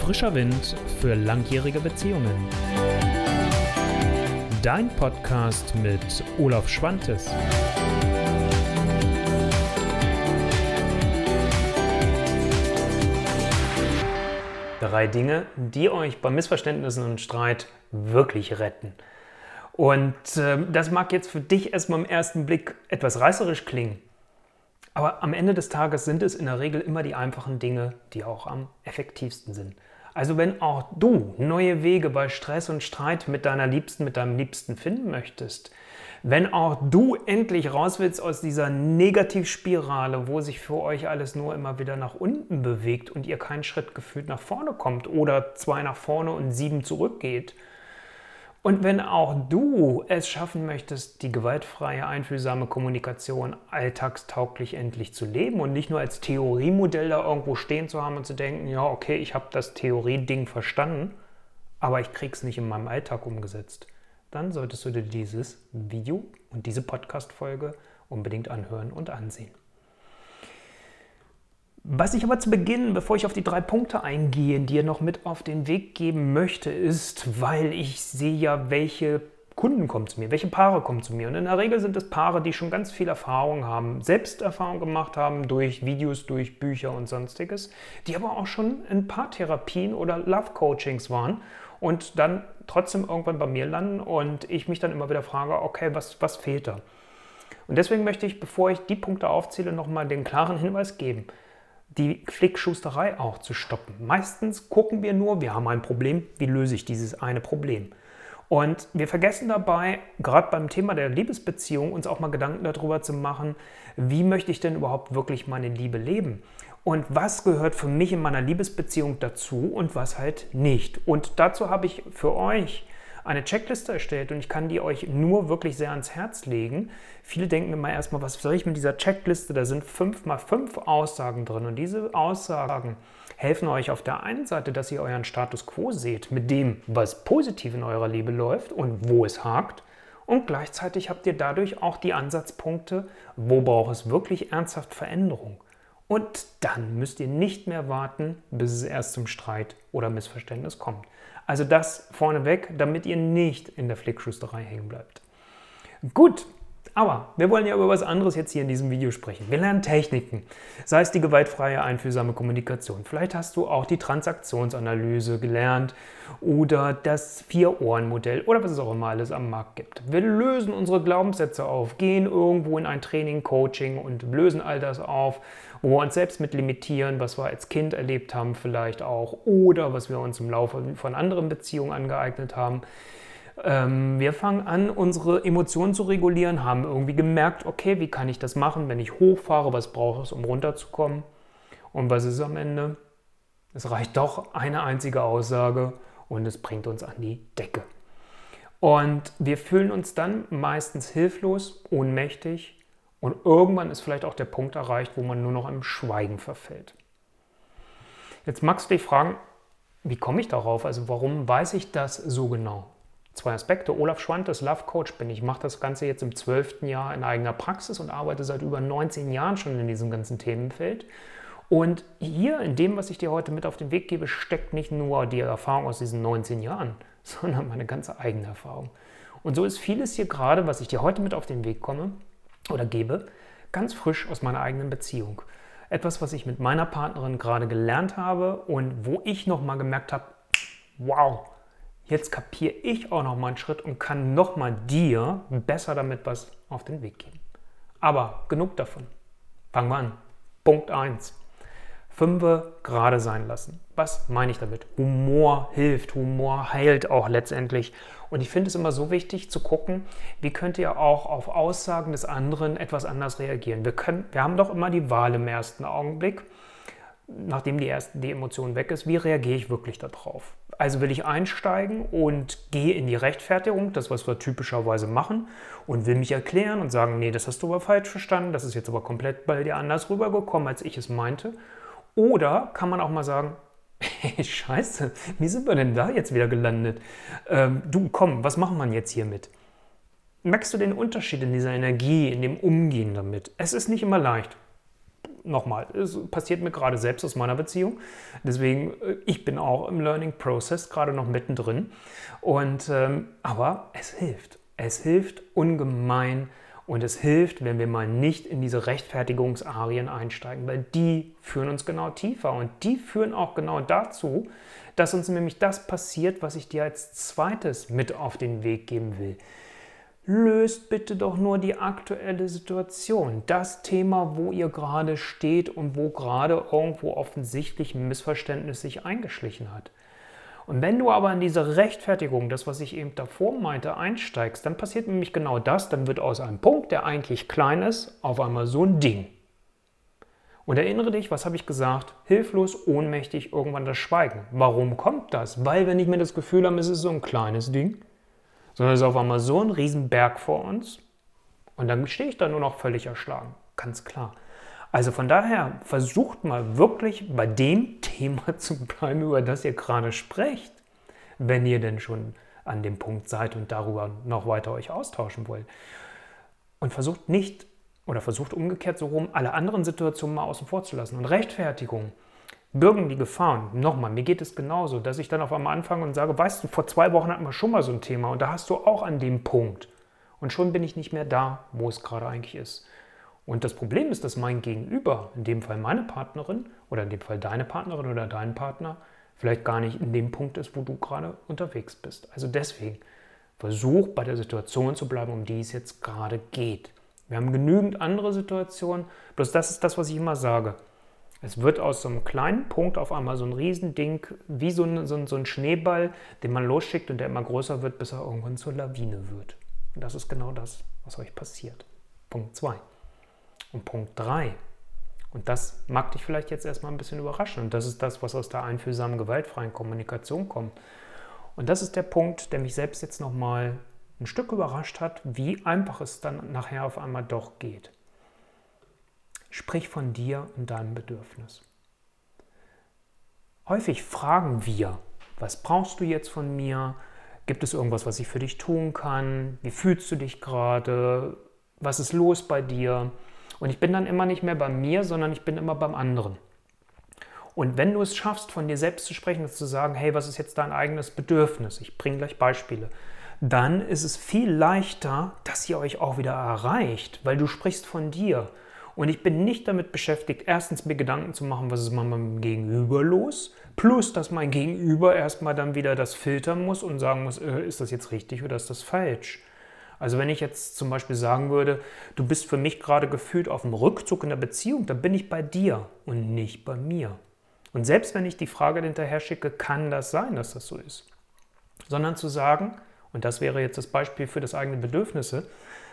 Frischer Wind für langjährige Beziehungen. Dein Podcast mit Olaf Schwantes. Drei Dinge, die euch bei Missverständnissen und Streit wirklich retten. Und äh, das mag jetzt für dich erstmal im ersten Blick etwas reißerisch klingen. Aber am Ende des Tages sind es in der Regel immer die einfachen Dinge, die auch am effektivsten sind. Also wenn auch du neue Wege bei Stress und Streit mit deiner Liebsten, mit deinem Liebsten finden möchtest, wenn auch du endlich raus willst aus dieser Negativspirale, wo sich für euch alles nur immer wieder nach unten bewegt und ihr keinen Schritt gefühlt nach vorne kommt oder zwei nach vorne und sieben zurückgeht, und wenn auch du es schaffen möchtest, die gewaltfreie, einfühlsame Kommunikation alltagstauglich endlich zu leben und nicht nur als Theoriemodell da irgendwo stehen zu haben und zu denken, ja, okay, ich habe das Theorieding verstanden, aber ich kriege es nicht in meinem Alltag umgesetzt, dann solltest du dir dieses Video und diese Podcast-Folge unbedingt anhören und ansehen. Was ich aber zu Beginn, bevor ich auf die drei Punkte eingehe, dir noch mit auf den Weg geben möchte, ist, weil ich sehe ja, welche Kunden kommen zu mir, welche Paare kommen zu mir. Und in der Regel sind es Paare, die schon ganz viel Erfahrung haben, Selbsterfahrung gemacht haben durch Videos, durch Bücher und sonstiges, die aber auch schon in Paartherapien oder Love-Coachings waren und dann trotzdem irgendwann bei mir landen und ich mich dann immer wieder frage, okay, was, was fehlt da? Und deswegen möchte ich, bevor ich die Punkte aufzähle, nochmal den klaren Hinweis geben die Flickschusterei auch zu stoppen. Meistens gucken wir nur, wir haben ein Problem, wie löse ich dieses eine Problem? Und wir vergessen dabei, gerade beim Thema der Liebesbeziehung, uns auch mal Gedanken darüber zu machen, wie möchte ich denn überhaupt wirklich meine Liebe leben? Und was gehört für mich in meiner Liebesbeziehung dazu und was halt nicht? Und dazu habe ich für euch eine Checkliste erstellt und ich kann die euch nur wirklich sehr ans Herz legen. Viele denken immer erstmal, was soll ich mit dieser Checkliste? Da sind fünf mal fünf Aussagen drin und diese Aussagen helfen euch auf der einen Seite, dass ihr euren Status quo seht mit dem, was positiv in eurer Liebe läuft und wo es hakt. Und gleichzeitig habt ihr dadurch auch die Ansatzpunkte, wo braucht es wirklich ernsthaft Veränderung. Und dann müsst ihr nicht mehr warten, bis es erst zum Streit oder Missverständnis kommt. Also das vorneweg, damit ihr nicht in der Flickschusterei hängen bleibt. Gut, aber wir wollen ja über was anderes jetzt hier in diesem Video sprechen. Wir lernen Techniken, sei es die gewaltfreie, einfühlsame Kommunikation. Vielleicht hast du auch die Transaktionsanalyse gelernt oder das Vier-Ohren-Modell oder was es auch immer alles am Markt gibt. Wir lösen unsere Glaubenssätze auf, gehen irgendwo in ein Training, Coaching und lösen all das auf wo wir uns selbst mit limitieren, was wir als Kind erlebt haben vielleicht auch oder was wir uns im Laufe von anderen Beziehungen angeeignet haben. Ähm, wir fangen an, unsere Emotionen zu regulieren, haben irgendwie gemerkt, okay, wie kann ich das machen, wenn ich hochfahre, was brauche ich, um runterzukommen? Und was ist am Ende? Es reicht doch eine einzige Aussage und es bringt uns an die Decke. Und wir fühlen uns dann meistens hilflos, ohnmächtig und irgendwann ist vielleicht auch der Punkt erreicht, wo man nur noch im Schweigen verfällt. Jetzt magst du dich fragen, wie komme ich darauf? Also warum weiß ich das so genau? Zwei Aspekte. Olaf Schwantes, Love Coach bin ich. Mache das Ganze jetzt im zwölften Jahr in eigener Praxis und arbeite seit über 19 Jahren schon in diesem ganzen Themenfeld. Und hier in dem, was ich dir heute mit auf den Weg gebe, steckt nicht nur die Erfahrung aus diesen 19 Jahren, sondern meine ganze eigene Erfahrung. Und so ist vieles hier gerade, was ich dir heute mit auf den Weg komme, oder gebe, ganz frisch aus meiner eigenen Beziehung. Etwas, was ich mit meiner Partnerin gerade gelernt habe und wo ich nochmal gemerkt habe, wow, jetzt kapiere ich auch nochmal einen Schritt und kann nochmal dir besser damit was auf den Weg geben. Aber genug davon. Fangen wir an. Punkt 1. Fünfe gerade sein lassen. Was meine ich damit? Humor hilft, Humor heilt auch letztendlich. Und ich finde es immer so wichtig zu gucken, wie könnt ihr auch auf Aussagen des anderen etwas anders reagieren. Wir, können, wir haben doch immer die Wahl im ersten Augenblick, nachdem die, erste, die Emotion weg ist, wie reagiere ich wirklich darauf? Also will ich einsteigen und gehe in die Rechtfertigung, das was wir typischerweise machen, und will mich erklären und sagen, nee, das hast du aber falsch verstanden, das ist jetzt aber komplett bei dir anders rübergekommen, als ich es meinte. Oder kann man auch mal sagen, hey, scheiße, wie sind wir denn da jetzt wieder gelandet? Ähm, du, komm, was machen wir jetzt hiermit? Merkst du den Unterschied in dieser Energie, in dem Umgehen damit? Es ist nicht immer leicht. nochmal, es passiert mir gerade selbst aus meiner Beziehung. Deswegen, äh, ich bin auch im Learning Process gerade noch mittendrin. Und, ähm, aber es hilft. Es hilft ungemein und es hilft, wenn wir mal nicht in diese Rechtfertigungsarien einsteigen, weil die führen uns genau tiefer und die führen auch genau dazu, dass uns nämlich das passiert, was ich dir als zweites mit auf den Weg geben will löst bitte doch nur die aktuelle Situation, das Thema, wo ihr gerade steht und wo gerade irgendwo offensichtlich ein Missverständnis sich eingeschlichen hat. Und wenn du aber in diese Rechtfertigung, das, was ich eben davor meinte, einsteigst, dann passiert nämlich genau das, dann wird aus einem Punkt, der eigentlich klein ist, auf einmal so ein Ding. Und erinnere dich, was habe ich gesagt? Hilflos, ohnmächtig, irgendwann das Schweigen. Warum kommt das? Weil wir nicht mehr das Gefühl haben, es ist so ein kleines Ding, sondern es ist auf einmal so ein Riesenberg vor uns und dann stehe ich da nur noch völlig erschlagen, ganz klar. Also von daher versucht mal wirklich bei dem Thema zu bleiben, über das ihr gerade sprecht, wenn ihr denn schon an dem Punkt seid und darüber noch weiter euch austauschen wollt. Und versucht nicht oder versucht umgekehrt so rum, alle anderen Situationen mal außen vor zu lassen. Und Rechtfertigung birgen die Gefahren. Nochmal, mir geht es genauso, dass ich dann auf einmal anfange und sage, weißt du, vor zwei Wochen hatten wir schon mal so ein Thema und da hast du auch an dem Punkt. Und schon bin ich nicht mehr da, wo es gerade eigentlich ist. Und das Problem ist, dass mein Gegenüber, in dem Fall meine Partnerin oder in dem Fall deine Partnerin oder dein Partner, vielleicht gar nicht in dem Punkt ist, wo du gerade unterwegs bist. Also deswegen, versuch bei der Situation zu bleiben, um die es jetzt gerade geht. Wir haben genügend andere Situationen, bloß das ist das, was ich immer sage. Es wird aus so einem kleinen Punkt auf einmal so ein Riesending, wie so ein, so, ein, so ein Schneeball, den man losschickt und der immer größer wird, bis er irgendwann zur Lawine wird. Und das ist genau das, was euch passiert. Punkt 2. Und Punkt 3. Und das mag dich vielleicht jetzt erstmal ein bisschen überraschen. Und das ist das, was aus der einfühlsamen, gewaltfreien Kommunikation kommt. Und das ist der Punkt, der mich selbst jetzt nochmal ein Stück überrascht hat, wie einfach es dann nachher auf einmal doch geht. Sprich von dir und deinem Bedürfnis. Häufig fragen wir, was brauchst du jetzt von mir? Gibt es irgendwas, was ich für dich tun kann? Wie fühlst du dich gerade? Was ist los bei dir? Und ich bin dann immer nicht mehr bei mir, sondern ich bin immer beim anderen. Und wenn du es schaffst, von dir selbst zu sprechen und zu sagen, hey, was ist jetzt dein eigenes Bedürfnis? Ich bringe gleich Beispiele. Dann ist es viel leichter, dass ihr euch auch wieder erreicht, weil du sprichst von dir. Und ich bin nicht damit beschäftigt, erstens mir Gedanken zu machen, was ist mit meinem Gegenüber los, plus dass mein Gegenüber erstmal dann wieder das filtern muss und sagen muss, äh, ist das jetzt richtig oder ist das falsch. Also wenn ich jetzt zum Beispiel sagen würde, du bist für mich gerade gefühlt auf dem Rückzug in der Beziehung, dann bin ich bei dir und nicht bei mir. Und selbst wenn ich die Frage hinterher schicke, kann das sein, dass das so ist. Sondern zu sagen, und das wäre jetzt das Beispiel für das eigene Bedürfnisse,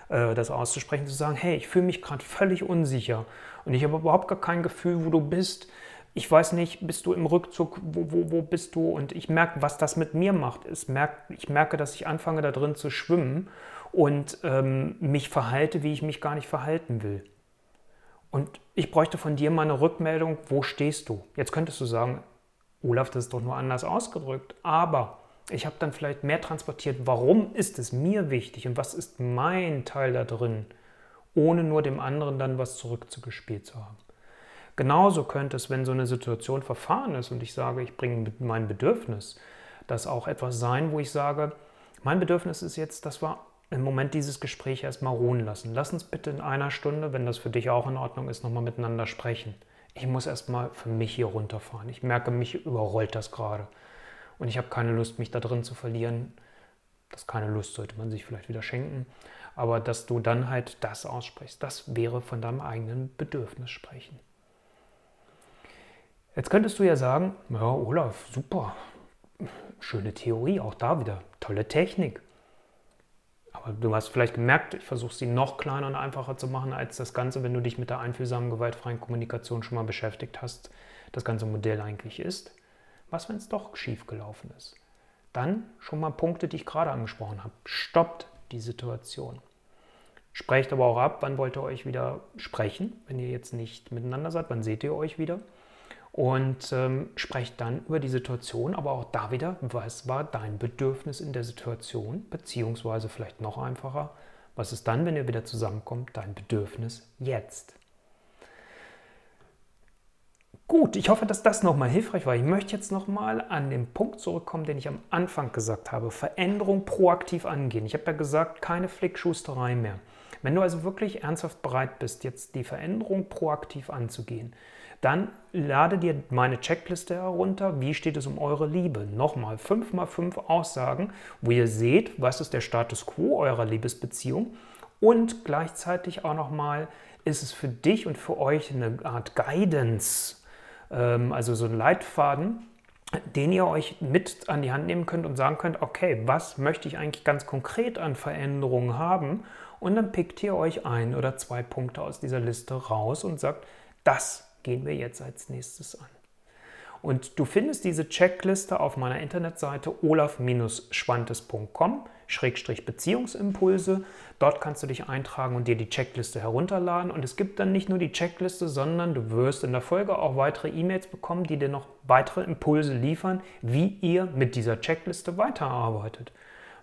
äh, das auszusprechen, zu sagen, hey, ich fühle mich gerade völlig unsicher und ich habe überhaupt gar kein Gefühl, wo du bist. Ich weiß nicht, bist du im Rückzug, wo, wo, wo bist du? Und ich merke, was das mit mir macht. Ich merke, ich merke, dass ich anfange, da drin zu schwimmen und ähm, mich verhalte, wie ich mich gar nicht verhalten will. Und ich bräuchte von dir mal eine Rückmeldung, wo stehst du? Jetzt könntest du sagen, Olaf, das ist doch nur anders ausgedrückt, aber ich habe dann vielleicht mehr transportiert, warum ist es mir wichtig und was ist mein Teil da drin, ohne nur dem anderen dann was zurückzugespielt zu haben. Genauso könnte es, wenn so eine Situation verfahren ist und ich sage, ich bringe mein Bedürfnis, das auch etwas sein, wo ich sage, mein Bedürfnis ist jetzt, dass wir im Moment dieses Gespräch erstmal ruhen lassen. Lass uns bitte in einer Stunde, wenn das für dich auch in Ordnung ist, nochmal miteinander sprechen. Ich muss erstmal für mich hier runterfahren. Ich merke, mich überrollt das gerade. Und ich habe keine Lust, mich da drin zu verlieren. Das keine Lust sollte man sich vielleicht wieder schenken. Aber dass du dann halt das aussprichst, das wäre von deinem eigenen Bedürfnis sprechen. Jetzt könntest du ja sagen, ja, Olaf, super, schöne Theorie, auch da wieder, tolle Technik. Aber du hast vielleicht gemerkt, ich versuche sie noch kleiner und einfacher zu machen als das Ganze, wenn du dich mit der einfühlsamen, gewaltfreien Kommunikation schon mal beschäftigt hast, das ganze Modell eigentlich ist. Was, wenn es doch schief gelaufen ist? Dann schon mal Punkte, die ich gerade angesprochen habe. Stoppt die Situation. Sprecht aber auch ab, wann wollt ihr euch wieder sprechen, wenn ihr jetzt nicht miteinander seid, wann seht ihr euch wieder. Und ähm, sprecht dann über die Situation, aber auch da wieder, was war dein Bedürfnis in der Situation, beziehungsweise vielleicht noch einfacher, was ist dann, wenn ihr wieder zusammenkommt, dein Bedürfnis jetzt? Gut, ich hoffe, dass das nochmal hilfreich war. Ich möchte jetzt nochmal an den Punkt zurückkommen, den ich am Anfang gesagt habe. Veränderung proaktiv angehen. Ich habe ja gesagt, keine Flickschusterei mehr. Wenn du also wirklich ernsthaft bereit bist, jetzt die Veränderung proaktiv anzugehen, dann lade dir meine Checkliste herunter. Wie steht es um eure Liebe? Nochmal 5 mal 5 Aussagen, wo ihr seht, was ist der Status quo eurer Liebesbeziehung und gleichzeitig auch nochmal, ist es für dich und für euch eine Art Guidance, ähm, also so ein Leitfaden, den ihr euch mit an die Hand nehmen könnt und sagen könnt, okay, was möchte ich eigentlich ganz konkret an Veränderungen haben? Und dann pickt ihr euch ein oder zwei Punkte aus dieser Liste raus und sagt, das gehen wir jetzt als nächstes an. Und du findest diese Checkliste auf meiner Internetseite olaf-schwantes.com-beziehungsimpulse. Dort kannst du dich eintragen und dir die Checkliste herunterladen. Und es gibt dann nicht nur die Checkliste, sondern du wirst in der Folge auch weitere E-Mails bekommen, die dir noch weitere Impulse liefern, wie ihr mit dieser Checkliste weiterarbeitet.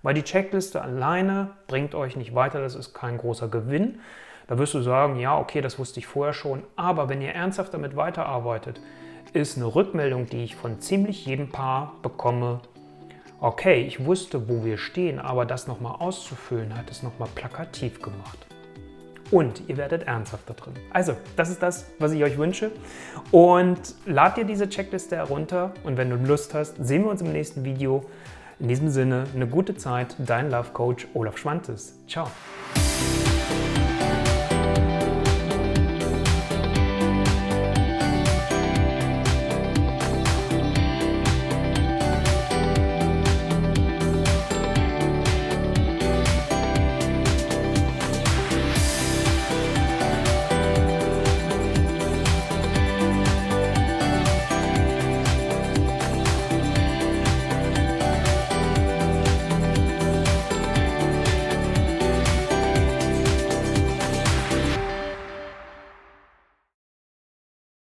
Weil die Checkliste alleine bringt euch nicht weiter, das ist kein großer Gewinn. Da wirst du sagen, ja, okay, das wusste ich vorher schon. Aber wenn ihr ernsthaft damit weiterarbeitet, ist eine Rückmeldung, die ich von ziemlich jedem Paar bekomme. Okay, ich wusste, wo wir stehen, aber das nochmal auszufüllen hat es nochmal plakativ gemacht. Und ihr werdet ernsthafter drin. Also, das ist das, was ich euch wünsche. Und lad dir diese Checkliste herunter und wenn du Lust hast, sehen wir uns im nächsten Video. In diesem Sinne, eine gute Zeit, dein Love Coach Olaf Schwantes. Ciao.